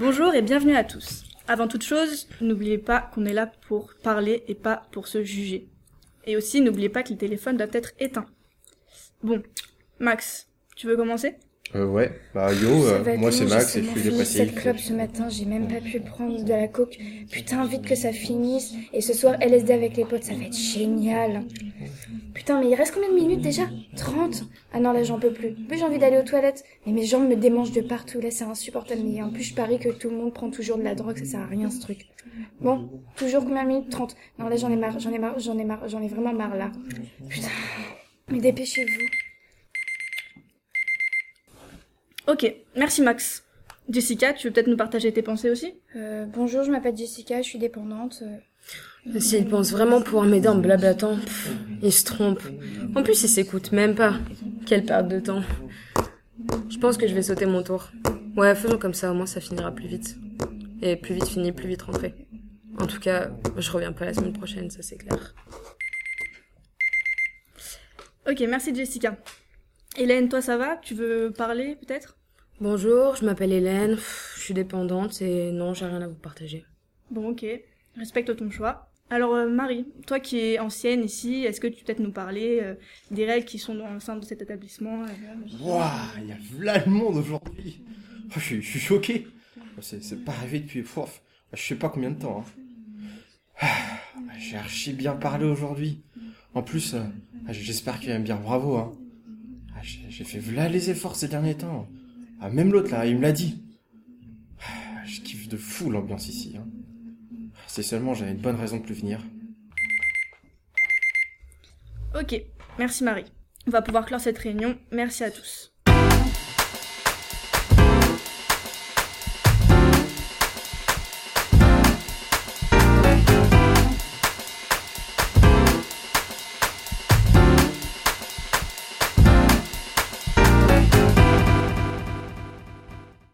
Bonjour et bienvenue à tous. Avant toute chose, n'oubliez pas qu'on est là pour parler et pas pour se juger. Et aussi, n'oubliez pas que le téléphone doit être éteint. Bon, Max, tu veux commencer? Euh, ouais, bah yo, euh, moi c'est Max et je suis cette clope ce matin, j'ai même pas pu prendre de la coke. Putain, vite que ça finisse. Et ce soir, LSD avec les potes, ça va être génial. Putain, mais il reste combien de minutes déjà 30 Ah non, là j'en peux plus. En plus, j'ai envie d'aller aux toilettes. Mais mes jambes me démangent de partout, là c'est insupportable. Mais en plus, je parie que tout le monde prend toujours de la drogue, ça sert à rien ce truc. Bon, toujours combien de minutes 30. Non, là j'en ai marre, j'en ai marre, j'en ai marre, j'en ai vraiment marre là. Putain. Mais dépêchez-vous. Ok, merci Max. Jessica, tu veux peut-être nous partager tes pensées aussi? Euh, bonjour, je m'appelle Jessica, je suis dépendante. S'il pense vraiment pouvoir m'aider en blablatant, pff, il se trompe. En plus, il s'écoute même pas. Quelle perte de temps. Je pense que je vais sauter mon tour. Ouais, faisons comme ça, au moins ça finira plus vite. Et plus vite fini, plus vite rentré. En tout cas, je reviens pas la semaine prochaine, ça c'est clair. Ok, merci Jessica. Hélène, toi ça va? Tu veux parler peut-être? Bonjour, je m'appelle Hélène, je suis dépendante et non, j'ai rien à vous partager. Bon, ok, respecte ton choix. Alors euh, Marie, toi qui es ancienne ici, est-ce que tu peux peut-être nous parler euh, des règles qui sont dans le sein de cet établissement Waouh, il y a là le monde aujourd'hui. Oh, je, suis, je choqué. C'est, c'est pas arrivé depuis, pouf, je sais pas combien de temps. hein. Ah, j'ai archi bien parlé aujourd'hui. En plus, euh, ah, j'espère qu'il va me dire bravo. Hein. Ah, j'ai, fait là les efforts ces derniers temps. Ah, même l'autre là, il me l'a dit. Je kiffe de fou l'ambiance ici. Hein. C'est seulement j'avais une bonne raison de plus venir. Ok, merci Marie. On va pouvoir clore cette réunion. Merci à tous.